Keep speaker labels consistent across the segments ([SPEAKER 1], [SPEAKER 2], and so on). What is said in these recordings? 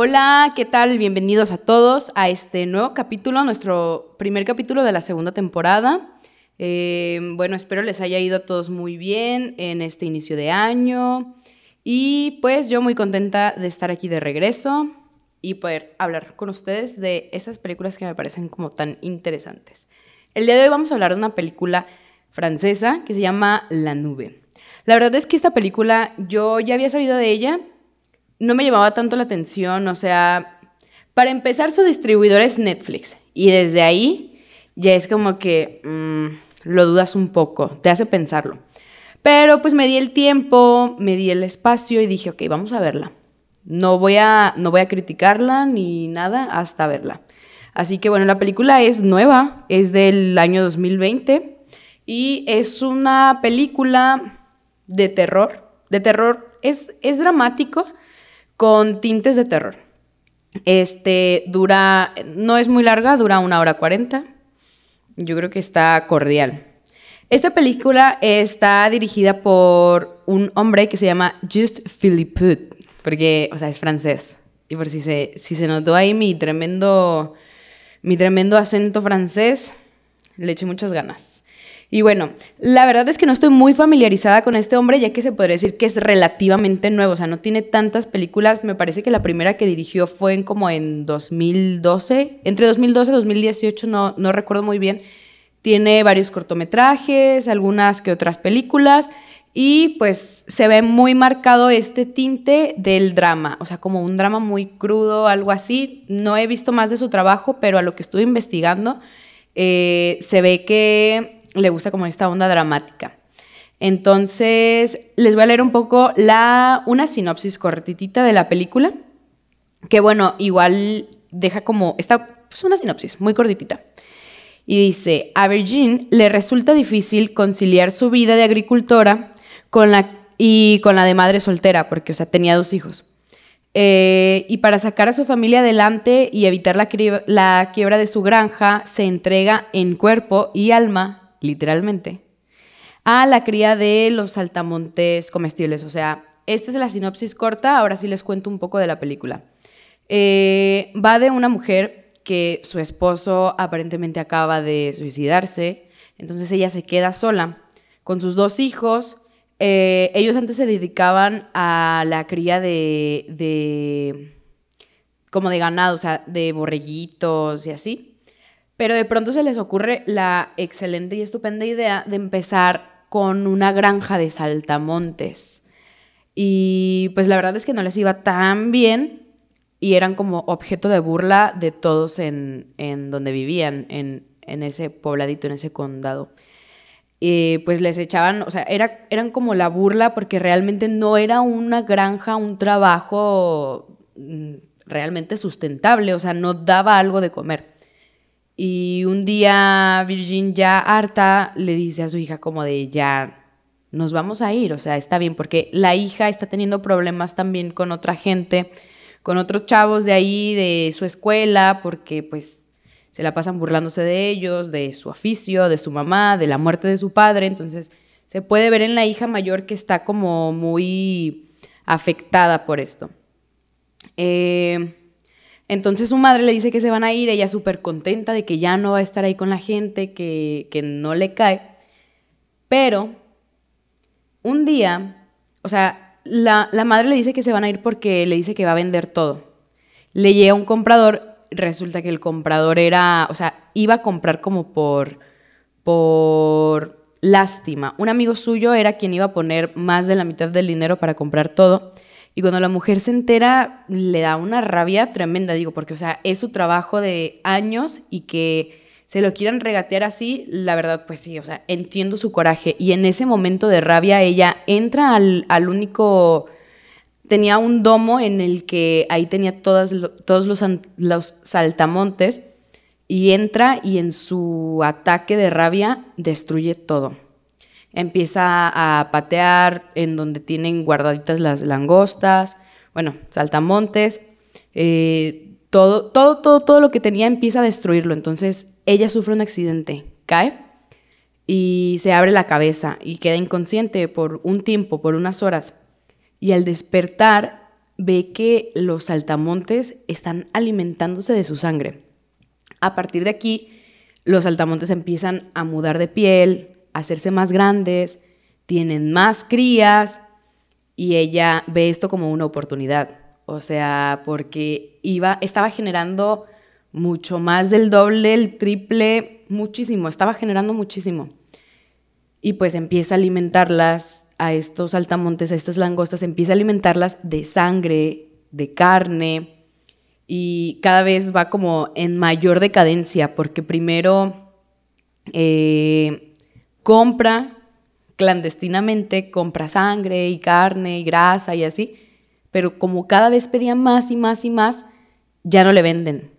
[SPEAKER 1] Hola, ¿qué tal? Bienvenidos a todos a este nuevo capítulo, nuestro primer capítulo de la segunda temporada. Eh, bueno, espero les haya ido a todos muy bien en este inicio de año. Y pues yo muy contenta de estar aquí de regreso y poder hablar con ustedes de esas películas que me parecen como tan interesantes. El día de hoy vamos a hablar de una película francesa que se llama La Nube. La verdad es que esta película yo ya había sabido de ella, no me llamaba tanto la atención, o sea, para empezar su distribuidor es Netflix y desde ahí ya es como que mm, lo dudas un poco, te hace pensarlo. Pero pues me di el tiempo, me di el espacio y dije, ok, vamos a verla. No voy a, no voy a criticarla ni nada hasta verla. Así que bueno, la película es nueva, es del año 2020 y es una película de terror. De terror, es, es dramático con tintes de terror. Este dura, no es muy larga, dura una hora cuarenta. Yo creo que está cordial. Esta película está dirigida por un hombre que se llama Just Philippe porque, o sea, es francés. Y por si se, si se notó ahí mi tremendo, mi tremendo acento francés, le eché muchas ganas. Y bueno, la verdad es que no estoy muy familiarizada con este hombre, ya que se podría decir que es relativamente nuevo, o sea, no tiene tantas películas. Me parece que la primera que dirigió fue en como en 2012, entre 2012 y 2018, no, no recuerdo muy bien. Tiene varios cortometrajes, algunas que otras películas. Y pues se ve muy marcado este tinte del drama, o sea, como un drama muy crudo, algo así. No he visto más de su trabajo, pero a lo que estuve investigando, eh, se ve que le gusta como esta onda dramática. Entonces, les voy a leer un poco la, una sinopsis cortitita de la película, que bueno, igual deja como, esta pues una sinopsis muy cortitita. Y dice, a Virgin le resulta difícil conciliar su vida de agricultora con la, y con la de madre soltera, porque, o sea, tenía dos hijos. Eh, y para sacar a su familia adelante y evitar la, la quiebra de su granja, se entrega en cuerpo y alma, literalmente, a la cría de los saltamontes comestibles. O sea, esta es la sinopsis corta, ahora sí les cuento un poco de la película. Eh, va de una mujer que su esposo aparentemente acaba de suicidarse, entonces ella se queda sola con sus dos hijos eh, ellos antes se dedicaban a la cría de, de, como de ganado, o sea, de borreguitos y así. Pero de pronto se les ocurre la excelente y estupenda idea de empezar con una granja de saltamontes. Y pues la verdad es que no les iba tan bien y eran como objeto de burla de todos en, en donde vivían, en, en ese pobladito, en ese condado pues les echaban, o sea, era, eran como la burla porque realmente no era una granja, un trabajo mm, realmente sustentable, o sea, no daba algo de comer. Y un día Virgin ya harta le dice a su hija como de ya nos vamos a ir, o sea, está bien, porque la hija está teniendo problemas también con otra gente, con otros chavos de ahí, de su escuela, porque pues se la pasan burlándose de ellos, de su oficio, de su mamá, de la muerte de su padre. Entonces se puede ver en la hija mayor que está como muy afectada por esto. Eh, entonces su madre le dice que se van a ir, ella súper contenta de que ya no va a estar ahí con la gente, que, no le cae. Pero un día, o sea, la, la madre le dice que se van a ir porque le dice que va a vender todo. Le llega un comprador resulta que el comprador era, o sea, iba a comprar como por, por lástima. Un amigo suyo era quien iba a poner más de la mitad del dinero para comprar todo. Y cuando la mujer se entera, le da una rabia tremenda, digo, porque, o sea, es su trabajo de años y que se lo quieran regatear así, la verdad, pues sí, o sea, entiendo su coraje. Y en ese momento de rabia, ella entra al, al único tenía un domo en el que ahí tenía todos los, los saltamontes y entra y en su ataque de rabia destruye todo. Empieza a patear en donde tienen guardaditas las langostas, bueno, saltamontes, eh, todo, todo, todo, todo lo que tenía empieza a destruirlo. Entonces ella sufre un accidente, cae y se abre la cabeza y queda inconsciente por un tiempo, por unas horas y al despertar ve que los saltamontes están alimentándose de su sangre. A partir de aquí, los saltamontes empiezan a mudar de piel, hacerse más grandes, tienen más crías y ella ve esto como una oportunidad. O sea, porque iba, estaba generando mucho más del doble, el triple, muchísimo, estaba generando muchísimo. Y pues empieza a alimentarlas a estos saltamontes, a estas langostas, empieza a alimentarlas de sangre, de carne, y cada vez va como en mayor decadencia, porque primero eh, compra clandestinamente, compra sangre y carne y grasa y así, pero como cada vez pedía más y más y más, ya no le venden.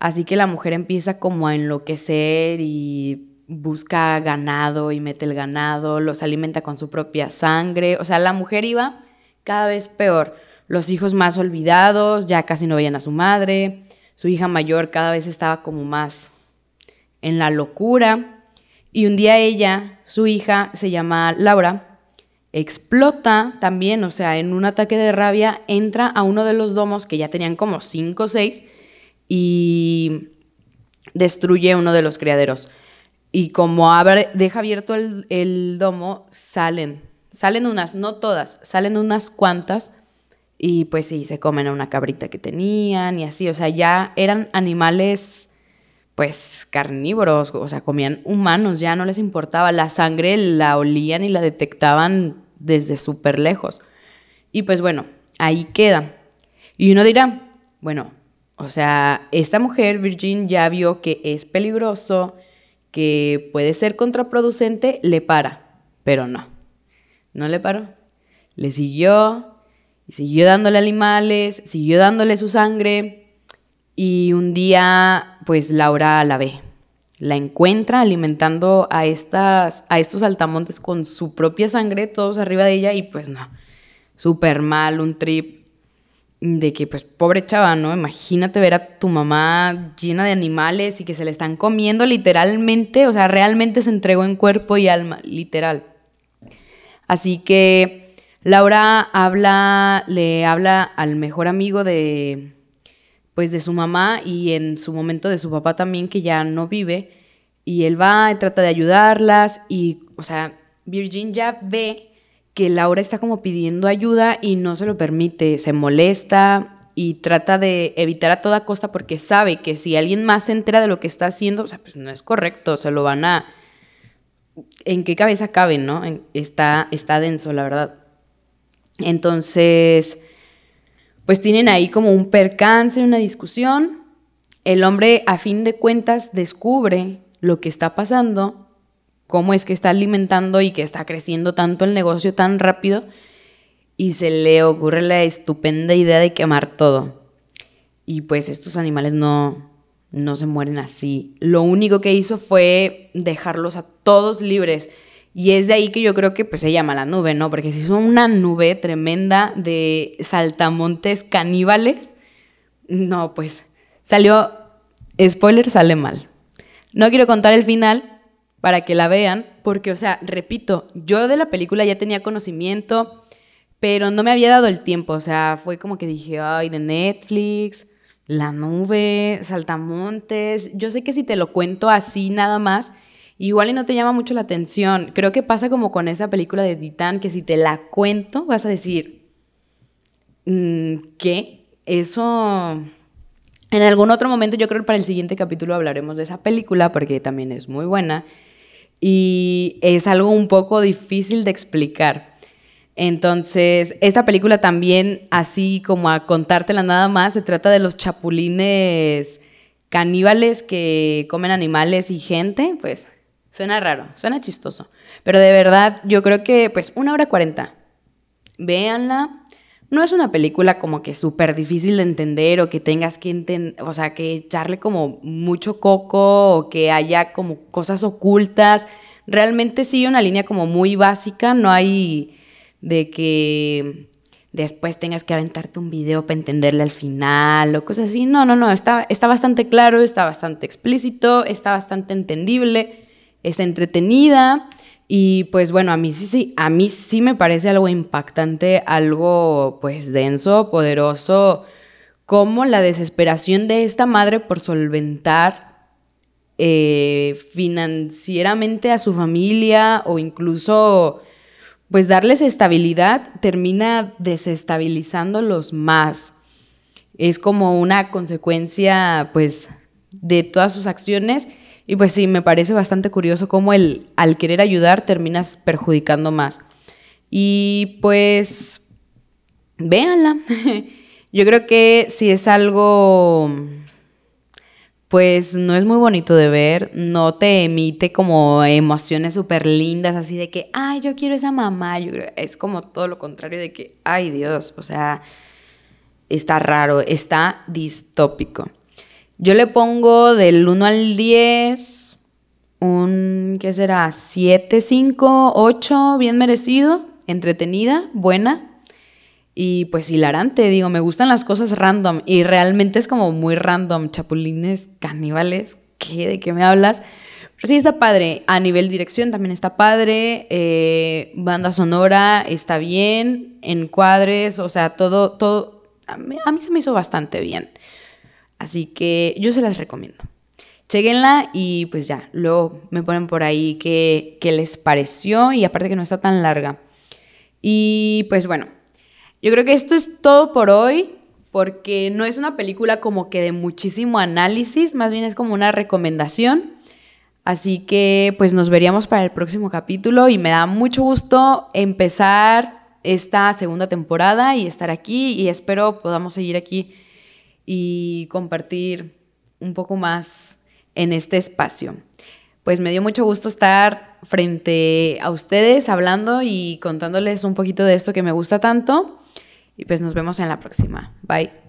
[SPEAKER 1] Así que la mujer empieza como a enloquecer y busca ganado y mete el ganado, los alimenta con su propia sangre. O sea, la mujer iba cada vez peor. Los hijos más olvidados, ya casi no veían a su madre. Su hija mayor cada vez estaba como más en la locura. Y un día ella, su hija, se llama Laura, explota también, o sea, en un ataque de rabia, entra a uno de los domos que ya tenían como cinco o seis y destruye uno de los criaderos. Y como abre, deja abierto el, domo, salen, salen unas, no todas, salen unas cuantas y pues sí, se comen a una cabrita que tenían y así, o sea, ya eran animales pues carnívoros, o sea, comían humanos, ya no les importaba, la sangre la olían y la detectaban desde súper lejos. Y pues bueno, ahí queda. Y uno dirá, bueno, o sea, esta mujer, Virgin, ya vio que es peligroso, que puede ser contraproducente, le para. Pero no, no le paró. Le siguió y siguió dándole animales, siguió dándole su sangre. Y un día, pues Laura la ve. La encuentra alimentando a, estas, a estos altamontes con su propia sangre, todos arriba de ella, y pues no, súper mal, un trip de que pues pobre chava, ¿no? Imagínate ver a tu mamá llena de animales y que se le están comiendo literalmente, o sea, realmente se entregó en cuerpo y alma, literal. Así que Laura habla, le habla al mejor amigo de pues de su mamá y en su momento de su papá también que ya no vive y él va y trata de ayudarlas y o sea, Virgin ya ve que Laura está como pidiendo ayuda y no se lo permite, se molesta y trata de evitar a toda costa porque sabe que si alguien más se entera de lo que está haciendo, o sea, pues no es correcto, se lo van a... ¿En qué cabeza cabe, no? Está, está denso, la verdad. Entonces, pues tienen ahí como un percance, una discusión. El hombre, a fin de cuentas, descubre lo que está pasando cómo es que está alimentando y que está creciendo tanto el negocio tan rápido y se le ocurre la estupenda idea de quemar todo. Y pues estos animales no, no se mueren así. Lo único que hizo fue dejarlos a todos libres. Y es de ahí que yo creo que pues se llama la nube, ¿no? Porque se hizo una nube tremenda de saltamontes caníbales. No, pues salió, spoiler, sale mal. No quiero contar el final, para que la vean, porque, o sea, repito, yo de la película ya tenía conocimiento, pero no me había dado el tiempo, o sea, fue como que dije, ay, de Netflix, la nube, saltamontes, yo sé que si te lo cuento así nada más, igual y no te llama mucho la atención, creo que pasa como con esa película de Titán, que si te la cuento vas a decir, mm, ¿qué? Eso... En algún otro momento, yo creo que para el siguiente capítulo hablaremos de esa película porque también es muy buena y es algo un poco difícil de explicar. Entonces, esta película también, así como a contártela nada más, se trata de los chapulines caníbales que comen animales y gente, pues suena raro, suena chistoso. Pero de verdad, yo creo que pues una hora cuarenta. Véanla. No es una película como que súper difícil de entender o que tengas que o sea, que echarle como mucho coco o que haya como cosas ocultas. Realmente sí, una línea como muy básica, no hay de que después tengas que aventarte un video para entenderle al final o cosas así. No, no, no, está, está bastante claro, está bastante explícito, está bastante entendible, está entretenida Y pues bueno, a mí sí, sí, a mí sí me parece algo impactante, algo pues denso, poderoso, como la desesperación de esta madre por solventar eh, financieramente a su familia o incluso pues darles estabilidad termina desestabilizándolos más. Es como una consecuencia pues de todas sus acciones y pues sí, me parece bastante curioso cómo el al querer ayudar terminas perjudicando más. Y pues véanla. Yo creo que si es algo pues no es muy bonito de ver, no te emite como emociones súper lindas, así de que, ay, yo quiero esa mamá, yo creo, es como todo lo contrario de que, ay Dios, o sea, está raro, está distópico. Yo le pongo del 1 al 10 un, ¿qué será? 7, 5, 8, bien merecido, entretenida, buena. Y pues hilarante, digo, me gustan las cosas random y realmente es como muy random, chapulines, caníbales, ¿qué? ¿De qué me hablas? Pero sí está padre, a nivel dirección también está padre, eh, banda sonora está bien, encuadres, o sea, todo, todo, a mí, a mí se me hizo bastante bien. Así que yo se las recomiendo. Cheguenla y pues ya, luego me ponen por ahí qué, qué les pareció y aparte que no está tan larga. Y pues bueno, yo creo que esto es todo por hoy porque no es una película como que de muchísimo análisis, más bien es como una recomendación. Así que pues nos veríamos para el próximo capítulo y me da mucho gusto empezar esta segunda temporada y estar aquí y espero podamos seguir aquí y compartir un poco más en este espacio. Pues me dio mucho gusto estar frente a ustedes hablando y contándoles un poquito de esto que me gusta tanto. Y pues nos vemos en la próxima. Bye.